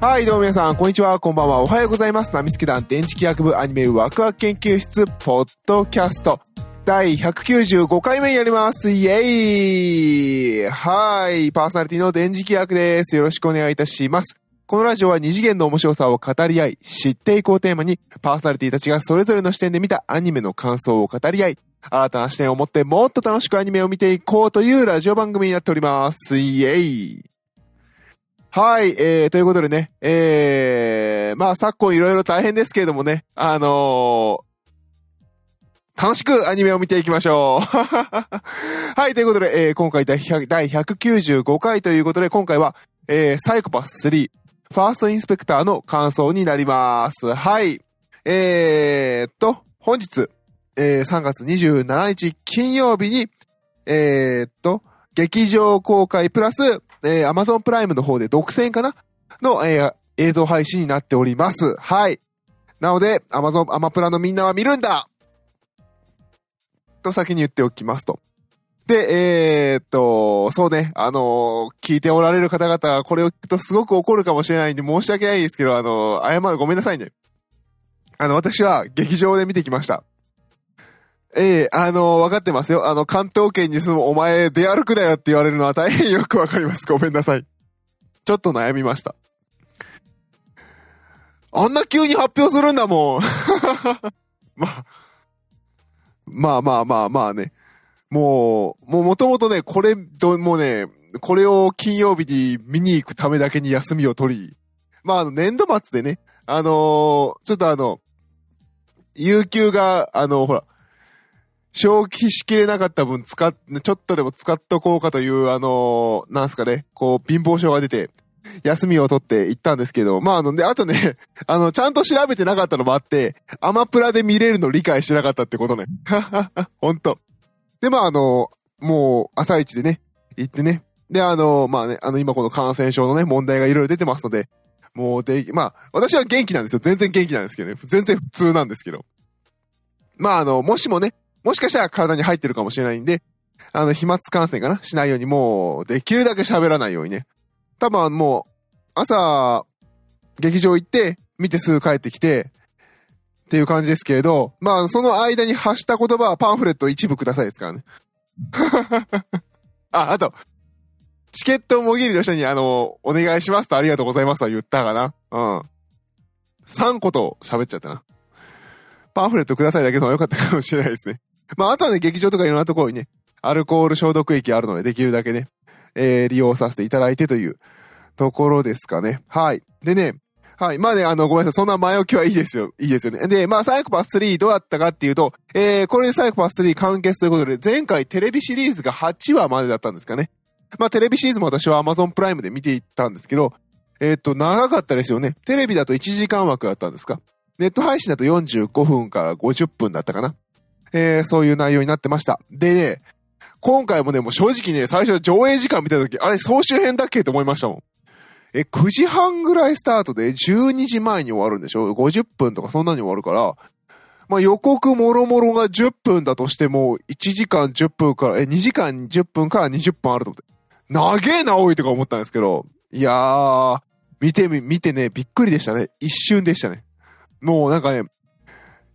はい、どうも皆さん、こんにちは、こんばんは、おはようございます。ナミスケ団電磁気学部アニメワクワク研究室、ポッドキャスト、第195回目になります。イェイはい、パーソナリティの電磁気学です。よろしくお願いいたします。このラジオは二次元の面白さを語り合い、知っていこうテーマに、パーソナリティたちがそれぞれの視点で見たアニメの感想を語り合い、新たな視点を持ってもっと楽しくアニメを見ていこうというラジオ番組になっております。イェイはい、えー、ということでね、えー、まあ昨今いろいろ大変ですけれどもね、あのー、楽しくアニメを見ていきましょう。はい、ということで、えー、今回第第195回ということで、今回は、えー、サイコパス3、ファーストインスペクターの感想になります。はい。えーと、本日、えー、3月27日金曜日に、えーと、劇場公開プラス、えー、Amazon プライムの方で独占かな？の、えー映像配信になっております。はい。なので、Amazon、アマプラのみんなは見るんだと先に言っておきますと。で、えーっと、そうね、あのー聞いておられる方々がこれを聞くとすごく怒るかもしれないんで申し訳ないですけど、あのー謝る、ごめんなさいね。あの、私は劇場で見てきました。ええあのー分かってますよ。あの、関東圏に住むお前出歩くなよって言われるのは大変よくわかります。ごめんなさい。ちょっと悩みました。あんな急に発表するんだもん。まあ、まあまあまあまあね。もう、もうもともとね、これ、どもうね、これを金曜日に見に行くためだけに休みを取り、まああの、年度末でね、あのーちょっとあの、有給が、あのほら、消費しきれなかった分使っ、ちょっとでも使っとこうかという、あのーなんすかね、こう、貧乏症が出て、休みを取って行ったんですけど、まああの、で、あとね、あの、ちゃんと調べてなかったのもあって、アマプラで見れるの理解してなかったってことね。ほんと。で、まああの、もう、朝一でね、行ってね。で、あの、まあね、あの、今この感染症のね、問題がいろいろ出てますので、もうで、まあ、私は元気なんですよ。全然元気なんですけどね。全然普通なんですけど。まああの、もしもね、もしかしたら体に入ってるかもしれないんで、あの、飛沫感染かな？しないように、もう、できるだけ喋らないようにね。多分もう、朝、劇場行って、見てすぐ帰ってきて、っていう感じですけれど、まあ、その間に発した言葉はパンフレット一部くださいですからね。あ、あと、チケットもぎりの人に、あの、お願いしますとありがとうございますは言ったかな？うん。3個と喋っちゃったな。パンフレットくださいだけの方が良かったかもしれないですね。まあ、あとはね、劇場とかいろんなところにね、アルコール消毒液あるので、できるだけね、えー、利用させていただいてというところですかね。はい。でね、はい。まあね、あの、ごめんなさい。そんな前置きはいいですよ。いいですよね。で、まあ、サイコパス3どうだったかっていうと、えー、これでサイコパス3完結ということで、前回テレビシリーズが8話までだったんですかね。まあ、テレビシリーズも私は Amazon プライムで見ていったんですけど、えーっと、長かったですよね。テレビだと1時間枠だったんですか。ネット配信だと45分から50分だったかな。えー、そういう内容になってました。でね、今回もね、もう正直ね、最初上映時間見た時、あれ総集編だっけと思いましたもん。え、9時半ぐらいスタートで12時前に終わるんでしょ ?50 分とかそんなに終わるから、まあ予告もろもろが10分だとしても、1時間10分から、え、2時間10分から20分あると思って。長えな、おいとか思ったんですけど、いやー、見てみ、見てね、びっくりでしたね。一瞬でしたね。もうなんかね、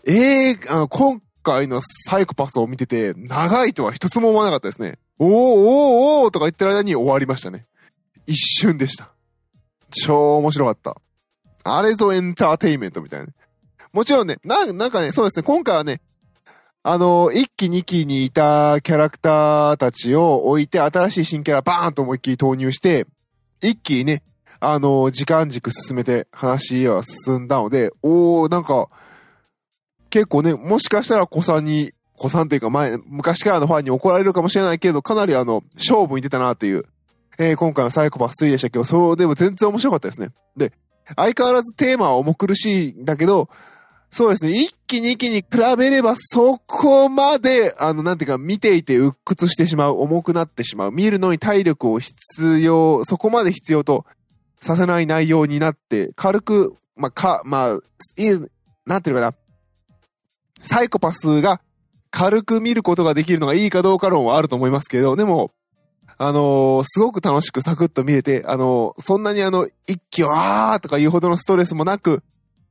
えー、あの、今回のサイコパスを見てて、長いとは一つも思わなかったですね。おーおーおーとか言ってる間に終わりましたね。一瞬でした。超面白かった。あれぞエンターテイメントみたいなね。もちろんね、な、なんかね、そうですね、今回はね、あの、1期2期にいたキャラクターたちを置いて、新しい新キャラバーンと思いっきり投入して、一気にね、あの、時間軸進めて話は進んだので、おー、なんか、結構ね、もしかしたら子さんに、子さんというか前、昔からのファンに怒られるかもしれないけど、かなりあの、勝負に出たなっていう、えー今回のサイコパス3でしたけど、そう、でも全然面白かったですね。で、相変わらずテーマは重苦しいんだけど、そうですね、一期二期に比べればそこまで、あの、なんていうか、見ていて鬱屈してしまう、重くなってしまう、見るのに体力を必要、そこまで必要とさせない内容になって、軽く、まあ、か、まあ、いい、なんていうかな、サイコパスが軽く見ることができるのがいいかどうか論はあると思いますけど、でも、あのーすごく楽しくサクッと見れて、あのーそんなにあの、一気をあーとか言うほどのストレスもなく、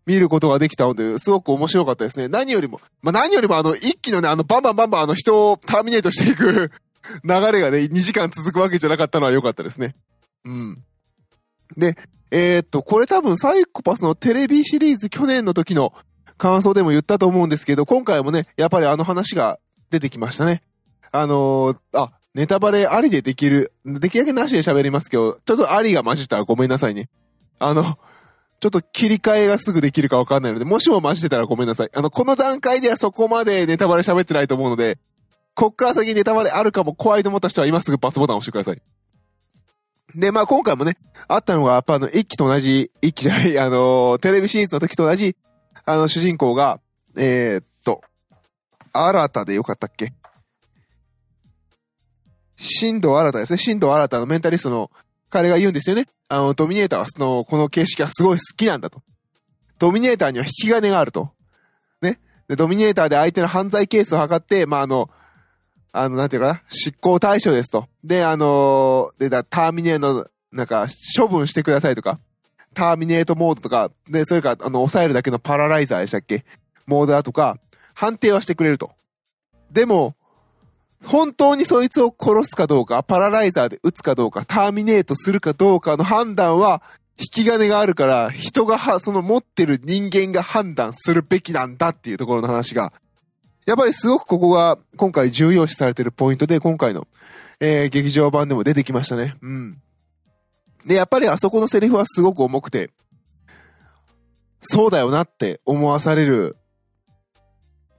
見ることができたので、すごく面白かったですね。何よりも、まあ、何よりもあの、一気のね、あの、バンバンバンバンあの人をターミネートしていく 流れがね、2時間続くわけじゃなかったのは良かったですね。うん。で、えーっと、これ多分サイコパスのテレビシリーズ去年の時の感想でも言ったと思うんですけど、今回もね、やっぱりあの話が出てきましたね。あのーあ、ネタバレありでできる、できるだけなしで喋りますけど、ちょっとありが混じったらごめんなさいね。あの、ちょっと切り替えがすぐできるかわかんないので、もしも混じってたらごめんなさい。あの、この段階ではそこまでネタバレ喋ってないと思うので、こっから先ネタバレあるかも怖いと思った人は今すぐパスボタン押してください。で、まあ今回もね、あったのが、やっぱあの、一期と同じ、一期じゃない、あのーテレビシリーズの時と同じ、あの、主人公が、えー、っと、新たでよかったっけ？新藤新たですね。新藤新たのメンタリストの彼が言うんですよね。あの、ドミネーターはその、この形式がすごい好きなんだと。ドミネーターには引き金があると。ね。で、ドミネーターで相手の犯罪ケースを測って、まあ、あの、あの、なんていうかな、執行対象ですと。で、あので、だターミネーの、なんか、処分してくださいとか、ターミネートモードとか、で、それか、あの、抑えるだけのパラライザーでしたっけ？モードだとか、判定はしてくれると。でも、本当にそいつを殺すかどうか、パラライザーで撃つかどうか、ターミネートするかどうかの判断は、引き金があるから、人がは、その持ってる人間が判断するべきなんだっていうところの話が、やっぱりすごくここが今回重要視されてるポイントで、今回の、えー劇場版でも出てきましたね。うん。で、やっぱりあそこのセリフはすごく重くて、そうだよなって思わされる、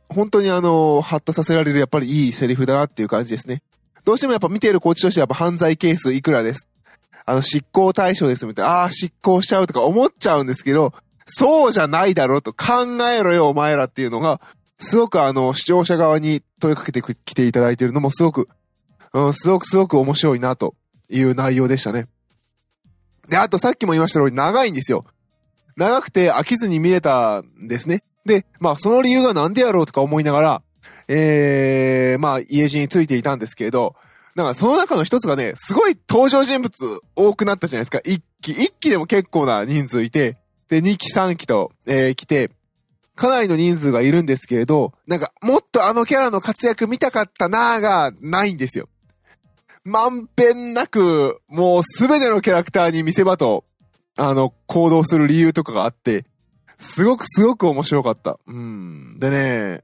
本当にあの、ハッとさせられるやっぱりいいセリフだなっていう感じですね。どうしてもやっぱ見てるコーチとしてはやっぱ犯罪ケースいくらです。あの、執行対象ですみたいな、ああ、執行しちゃうとか思っちゃうんですけど、そうじゃないだろうと考えろよお前らっていうのが、すごくあの、視聴者側に問いかけてきていただいているのもすごく、うん、すごくすごく面白いなという内容でしたね。で、あとさっきも言いました通り長いんですよ。長くて飽きずに見れたんですね。で、まあその理由がなんでやろうとか思いながら、ええまあ家路についていたんですけれど、なんかその中の一つがね、すごい登場人物多くなったじゃないですか。一期、一期でも結構な人数いて、で、二期、三期と、えー来て、かなりの人数がいるんですけれど、なんか、もっとあのキャラの活躍見たかったなーがないんですよ。まんべんなく、もうすべてのキャラクターに見せ場と、あの、行動する理由とかがあって、すごくすごく面白かった。うん。でね、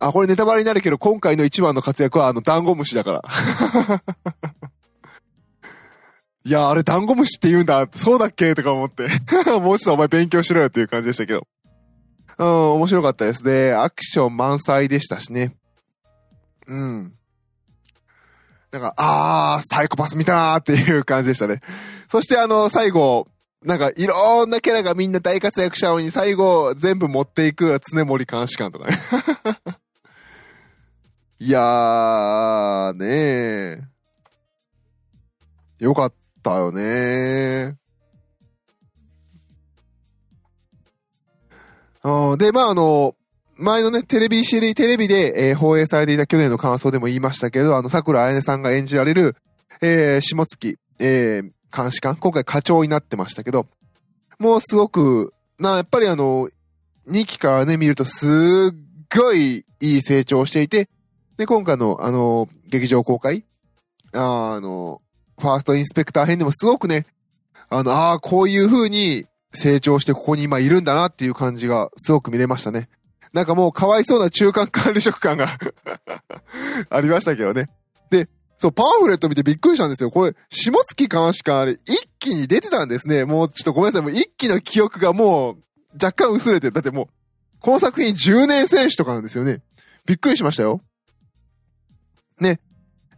あ、これネタバレになるけど、今回の一番の活躍はあの、ダンゴムシだから。いや、あれダンゴムシって言うんだ。そうだっけとか思って。もうちょっとお前勉強しろよっていう感じでしたけど。うん、面白かったですね。アクション満載でしたしね。うん。なんか、あー、サイコパス見たなーっていう感じでしたね。そしてあの、最後、なんか、いろんなキャラがみんな大活躍したのに、最後、全部持っていく常森監視官とかね。いやー、ねー。よかったよねー。で、まあ、あの、前のね、テレビシリー、テレビで、えー放映されていた去年の感想でも言いましたけど、あの、桜彩音さんが演じられる、えー、下月、えー、監視官、今回課長になってましたけど、もうすごく、な、やっぱりあの、2期からね、見るとすっごいいい成長していて、で、今回の、あの、劇場公開ああの、ファーストインスペクター編でもすごくね、あの、ああ、こういう風に成長してここに今いるんだなっていう感じがすごく見れましたね。なんかもうかわいそうな中間管理職感が ありましたけどね。で、そう、パンフレット見てびっくりしたんですよ。これ、下月監視官あれ、一気に出てたんですね。もうちょっとごめんなさい。もう一気の記憶がもう若干薄れてる。だってもう、この作品10年選手とかなんですよね。びっくりしましたよ。ね。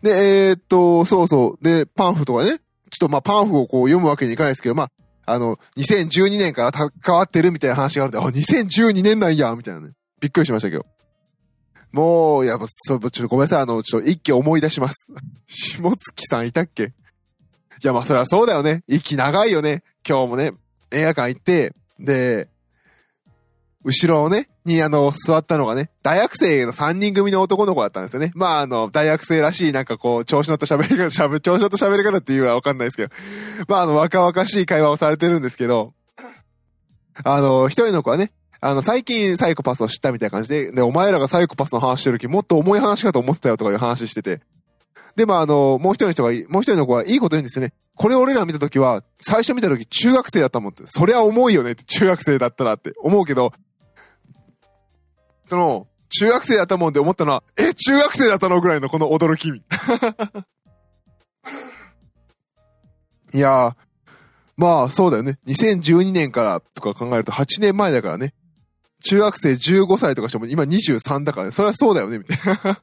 で、えーっと、そうそう。で、パンフとかね。ちょっとまあパンフをこう読むわけにいかないですけど、まあ、あの、2012年から関わってるみたいな話があるんで、あ、2012年なんや、みたいなね。びっくりしましたけど。もう、やっぱ、そ、ちょっとごめんなさい。あの、ちょっと一気思い出します。下月さんいたっけ？いや、まあ、それはそうだよね。一気長いよね。今日もね、映画館行って、で、後ろをね、にあの、座ったのがね、大学生の3人組の男の子だったんですよね。まああの、大学生らしいなんかこう、調子乗った喋り方、喋、調子乗った喋り方っていうのはわかんないですけど、まああの、若々しい会話をされてるんですけど、あの、一人の子はね、あの、最近サイコパスを知ったみたいな感じで、で、お前らがサイコパスの話してる時もっと重い話かと思ってたよとかいう話してて、で、もあの、もう一人の人が、もう一人の子はいいこと言うんですよね。これ俺ら見た時は、最初見た時中学生だったもんって。そりゃ重いよねって中学生だったらって思うけど、その、中学生だったもんで思ったのは、え、中学生だったのぐらいのこの驚き。いやー、まあそうだよね。2012年からとか考えると8年前だからね。中学生15歳とかしても今23だからね。それはそうだよね、みたいな。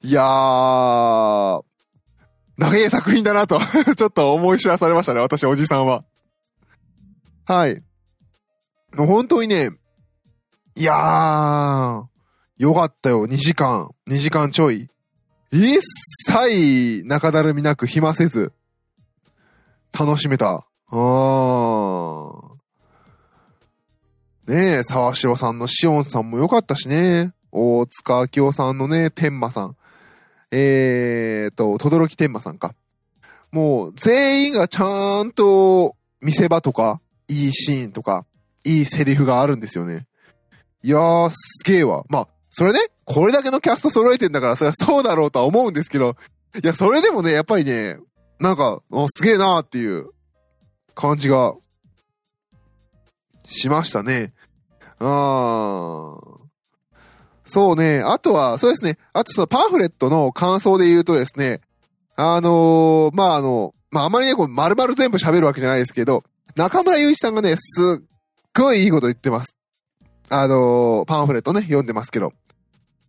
いやー、長い作品だなと ちょっと思い知らされましたね、私おじさんは。はい。本当にね、いやー、よかったよ。2時間、2時間ちょい。一切中だるみなく暇せず、楽しめた。あー。ねえ、沢城さんのシオンさんもよかったしね。大塚明夫さんのね、天馬さん。えーと、とどろき天馬さんか。もう、全員がちゃんと見せ場とか、いいシーンとか、いいセリフがあるんですよね。いやー、すげえわ。まあ、それね、これだけのキャスト揃えてんだから、それはそうだろうとは思うんですけど、いや、それでもね、やっぱりね、なんか、すげえなーっていう感じが、しましたね。あー。そうね。あとは、そうですね。あとそのパンフレットの感想で言うとですね、あのー、まあ、あの、まあ、あまりね、こう、丸々全部喋るわけじゃないですけど、中村祐一さんがね、すっごいいいこと言ってます。あのー、パンフレットね、読んでますけど、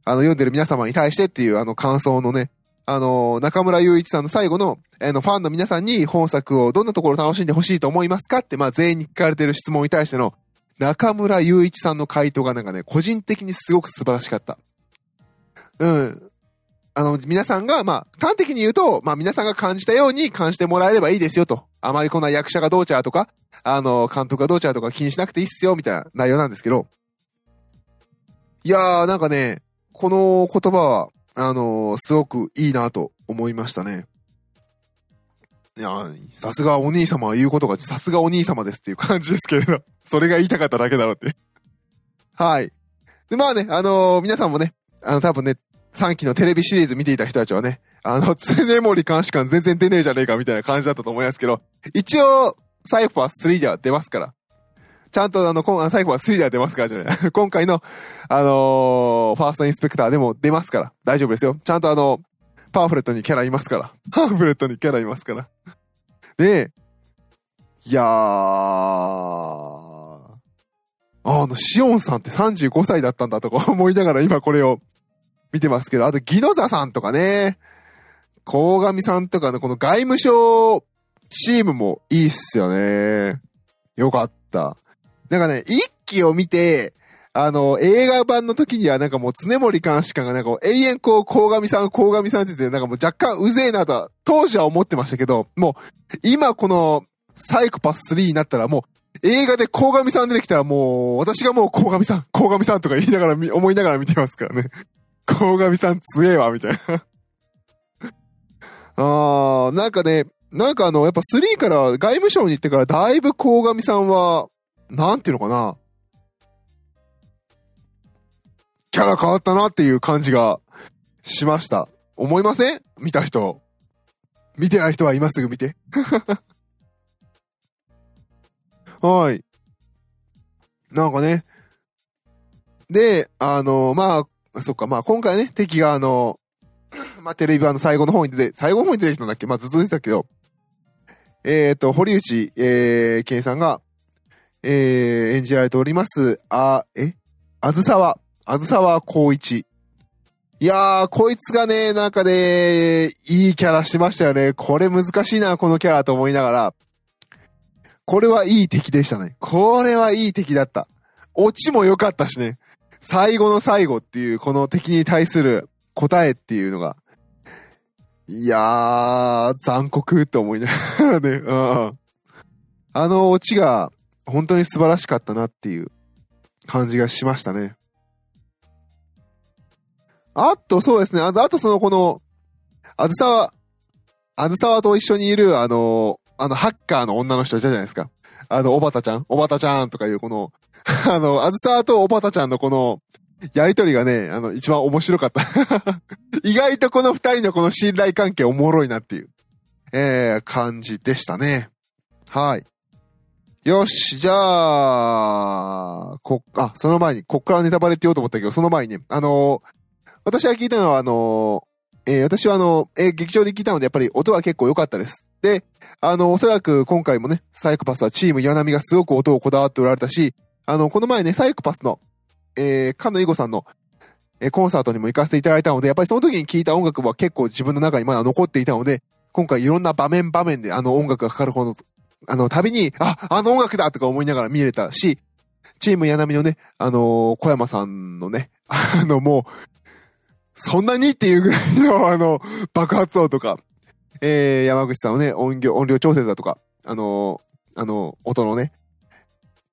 あの、読んでる皆様に対してっていう、あの、感想のね、あのー、中村祐一さんの最後の、あの、ファンの皆さんに本作をどんなところ楽しんでほしいと思いますかって、まあ、全員に聞かれてる質問に対しての、中村祐一さんの回答がなんかね、個人的にすごく素晴らしかった。うん。あの、皆さんが、まあ、端的に言うと、まあ、皆さんが感じたように感じてもらえればいいですよと。あまりこんな役者がどうちゃうとか、あの、監督がどうちゃうとか気にしなくていいっすよ、みたいな内容なんですけど。いやー、なんかね、この言葉は、あのー、すごくいいなと思いましたね。いやさすがお兄様は言うことが、さすがお兄様ですっていう感じですけれど、それが言いたかっただけだろうってはい。で、まあね、あのー、皆さんもね、あの、多分ね、3期のテレビシリーズ見ていた人たちはね、あの、常森監視官全然出ねえじゃねえかみたいな感じだったと思いますけど、一応、サイファー3では出ますから。ちゃんとあの、サイファー3では出ますからじゃない。今回の、あのー、ファーストインスペクターでも出ますから。大丈夫ですよ。ちゃんとあの、パンフレットにキャラいますから。パンフレットにキャラいますから。で、いやー、あの、シオンさんって35歳だったんだとか思いながら今これを見てますけど、あとギノザさんとかね、鴻上さんとかのこの外務省チームもいいっすよね。よかった。なんかね、一期を見て、あの、映画版の時にはなんかもう常森監視官がなんか永遠こう、鴻上さん、鴻上さんって言ってなんかもう若干うぜえなと、当時は思ってましたけど、もう、今この、サイコパス3になったらもう、映画で鴻上さん出てきたらもう、私がもう鴻上さん、鴻上さんとか言いながら、思いながら見てますからね。鴻上さん強えわ、みたいなあー、なんかね、なんかあの、やっぱ3から外務省に行ってからだいぶ鴻上さんは、なんていうのかな。キャラ変わったなっていう感じがしました。思いません？見た人。見てない人は今すぐ見て。はい。なんかね。で、あの、まあ、そっか、まあ今回ね、敵があの、まあテレビ版の最後の方に出て、最後の方に出てきたんだっけ？まあずっと出てたけど、えっ、と、堀内、えー、健さんが、えー、演じられております、あ、え？あずさわ、あずさわこういち。いやー、こいつがね、なんかね、いいキャラしてましたよね。これ難しいな、このキャラと思いながら。これはいい敵でしたね。これはいい敵だった。オチも良かったしね。最後の最後っていう、この敵に対する答えっていうのが、いやー、残酷って思いながらね、うん。あのオチが本当に素晴らしかったなっていう感じがしましたね。あと、そうですね。あと、あとその、この、あずさわ、あずさわと一緒にいる、あの、あの、ハッカーの女の人いたじゃないですか。あの、おばたちゃん？おばたちゃんとかいう、この、あの、あずさわとおばたちゃんのこの、やりとりがね、あの、一番面白かった 意外とこの二人のこの信頼関係おもろいなっていう、えー、感じでしたね。はい。よし、じゃあ、こっ、あ、その前に、こっからネタバレって言おうと思ったけど、その前に、あのー、私が聞いたのは、あのー、えー、私はあの、えー、劇場で聞いたので、やっぱり音は結構良かったです。で、あの、おそらく今回もね、サイコパスはチーム岩波がすごく音をこだわっておられたし、あの、この前ね、サイコパスの、えー、かのいごさんの、え、コンサートにも行かせていただいたので、やっぱりその時に聴いた音楽は結構自分の中にまだ残っていたので、今回いろんな場面場面であの音楽がかかる方の、あの、旅に、あ、あの音楽だとか思いながら見れたし、チーム柳のね、あのー、小山さんのね、あの、もう、そんなにっていうぐらいの、あの、爆発音とか、えー、山口さんのね、音量、音量調節だとか、あの、あの、音のね、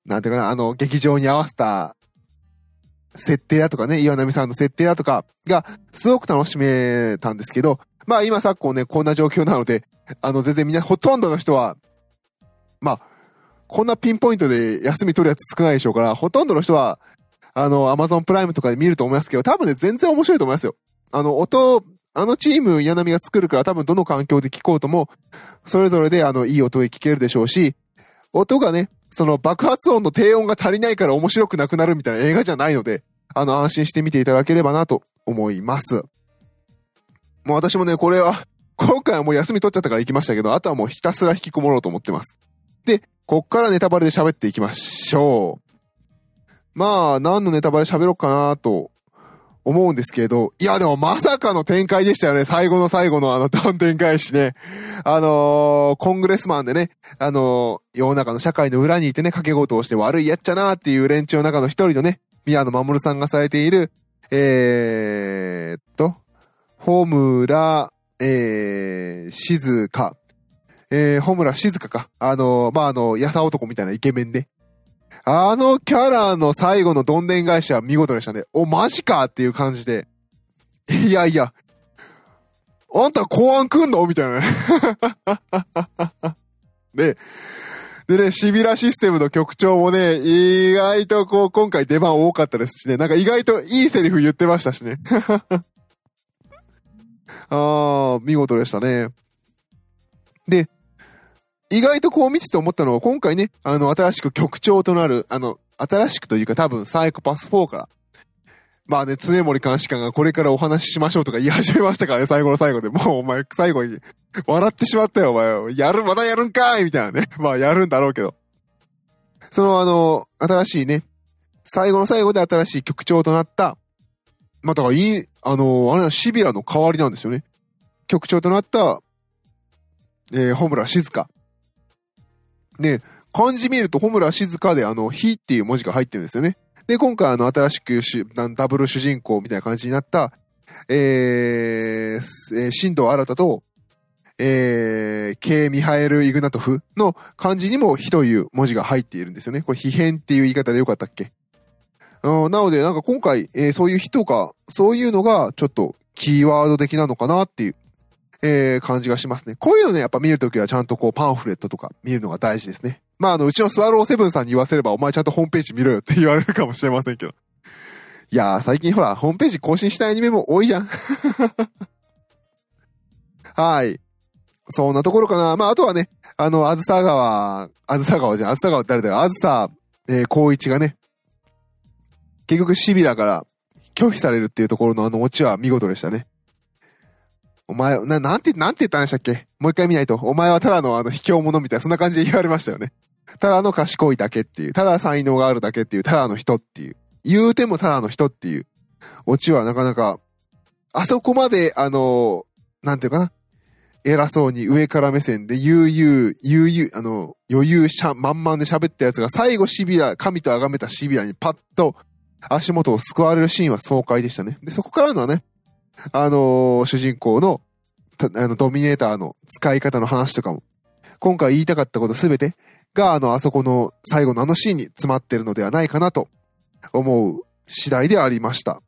なんていうかな、あの、劇場に合わせた設定だとかね、岩波さんの設定だとか。が、すごく楽しめたんですけど、まあ今昨今ね、こんな状況なので、あの全然みんな、ほとんどの人は、まあ、こんなピンポイントで休み取るやつ少ないでしょうから、ほとんどの人は、あの、アマゾンプライムとかで見ると思いますけど、多分ね、全然面白いと思いますよ。あの、音、あのチーム、柳波が作るから多分どの環境で聞こうとも、それぞれであの、いい音で聞けるでしょうし、音がね、その爆発音の低音が足りないから面白くなくなるみたいな映画じゃないので、あの、安心して見ていただければなと思います。もう私もね、これは、今回はもう休み取っちゃったから行きましたけど、あとはもうひたすら引きこもろうと思ってます。で、こっからネタバレで喋っていきましょう。まあ、何のネタバレ喋ろうかなと思うんですけど、いやでもまさかの展開でしたよね。最後の最後のあのどん展開しね。あのー、コングレスマンでね、あのー、世の中の社会の裏にいてね、掛け事をして悪いやっちゃなーっていう連中の中の一人のね、宮野守さんがされている、えー、っと、ホムラ、えー、静か。えー、ホムラ静かか。あのー、まあ、あの、やさ男みたいなイケメンで。あのキャラの最後のどんでん返しは見事でしたね。お、マジかっていう感じで。いやいや。あんた公安来んのみたいな ね。で、でね、シビラシステムの局長もね、意外とこう、今回出番多かったですしね、なんか意外といいセリフ言ってましたしね。あー、見事でしたね。で、意外とこう見てて思ったのは、今回ね、あの、新しく局長となる、あの、新しくというか多分サイコパス4から、まあね、常森監視官がこれからお話ししましょうとか言い始めましたからね、最後の最後で。もうお前、最後に、笑ってしまったよ、お前。やる、まだやるんかいみたいなね。まあ、やるんだろうけど。そのあの、新しいね、最後の最後で新しい局長となった、まあ、だからいい、あの、あれはシビラの代わりなんですよね。局長となった、えー、ホムラ静香。ね、漢字見ると、ホムラ静香であの、火っていう文字が入ってるんですよね。で、今回あの、新しくダブル主人公みたいな感じになった、えー、えー、新藤新と、えー、K. ミハエル・イグナトフの漢字にも火という文字が入っているんですよね。これ、非変っていう言い方でよかったっけ？なので、なんか今回、えー、そういう火とか、そういうのがちょっとキーワード的なのかなっていう、えー、感じがしますね。こういうのね、やっぱ見るときはちゃんとこうパンフレットとか見るのが大事ですね。まあ、あの、うちのスワローセブンさんに言わせれば、お前ちゃんとホームページ見ろよって言われるかもしれませんけど。いやー、最近ほら、ホームページ更新したアニメも多いじゃん。はい。そんなところかな。まあ、あとはね、あの、あずさ川、あずさ川じゃん、あずさ川誰だよ。あずさ、えー、光一がね、結局シビラから拒否されるっていうところのあのオチは見事でしたね。お前、な、なんて、なんて言ったんでしたっけ？もう一回見ないと。お前はただのあの、卑怯者みたいな、そんな感じで言われましたよね。ただの賢いだけっていう、ただ才能があるだけっていう、ただの人っていう。言うてもただの人っていう、オチはなかなか、あそこまで、あの、なんていうかな。偉そうに上から目線で悠々、悠々、あの、余裕しゃ、満々で喋ったやつが最後シビラ、神と崇めたシビラにパッと足元を救われるシーンは爽快でしたね。で、そこからのはね、あのー、主人公の、あの、ドミネーターの使い方の話とかも、今回言いたかったことすべてが、あの、あそこの最後のあのシーンに詰まってるのではないかなと、思う次第でありました。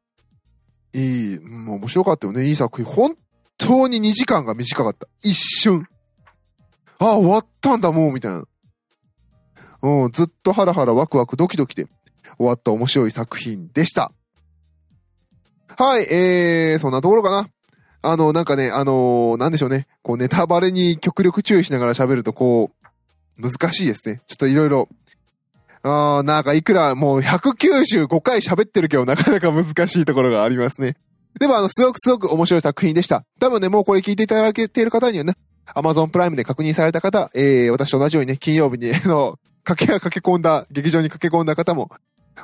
いい、もう面白かったよね。いい作品。本当に2時間が短かった。一瞬。ああ、終わったんだもう、みたいな。うん、ずっとハラハラワクワクドキドキで終わった面白い作品でした。はい、えー、そんなところかな。あの、なんかね、あのーなんでしょうね。こう、ネタバレに極力注意しながら喋ると、こう、難しいですね。ちょっといろいろ。あー、なんかいくらもう195回喋ってるけど、なかなか難しいところがありますね。でもあの、すごくすごく面白い作品でした。多分ね、もうこれ聞いていただけている方にはね、Amazon プライムで確認された方、えー、私と同じようにね、金曜日に、あの、駆け駆け込んだ、劇場に駆け込んだ方も、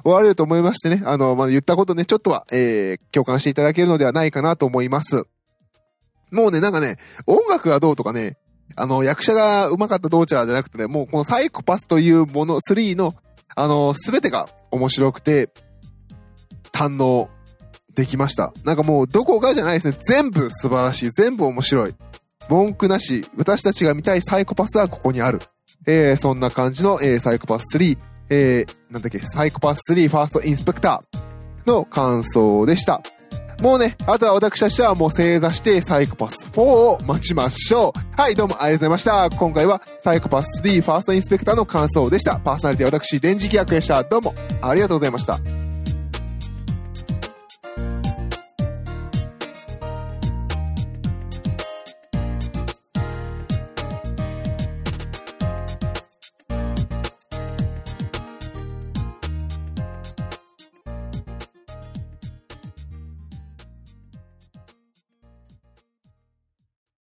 おられると思いましてね、あの、まあ、言ったことね、ちょっとは、えー、共感していただけるのではないかなと思います。もうね、なんかね、音楽がどうとかね、あの、役者が上手かったどうちゃらじゃなくてね、もうこのサイコパスというもの、3の、あの、すべてが面白くて、堪能できました。なんかもう、どこがじゃないですね。全部素晴らしい。全部面白い。文句なし。私たちが見たいサイコパスはここにある。えー、そんな感じの、えー、サイコパス3、えー、なんだっけ、サイコパス3ファーストインスペクターの感想でした。もうね、あとは私たちはもう正座してサイコパス4を待ちましょう。はい、どうもありがとうございました。今回はサイコパス3ファーストインスペクターの感想でした。パーソナリティ私、電磁気役でした。どうもありがとうございました。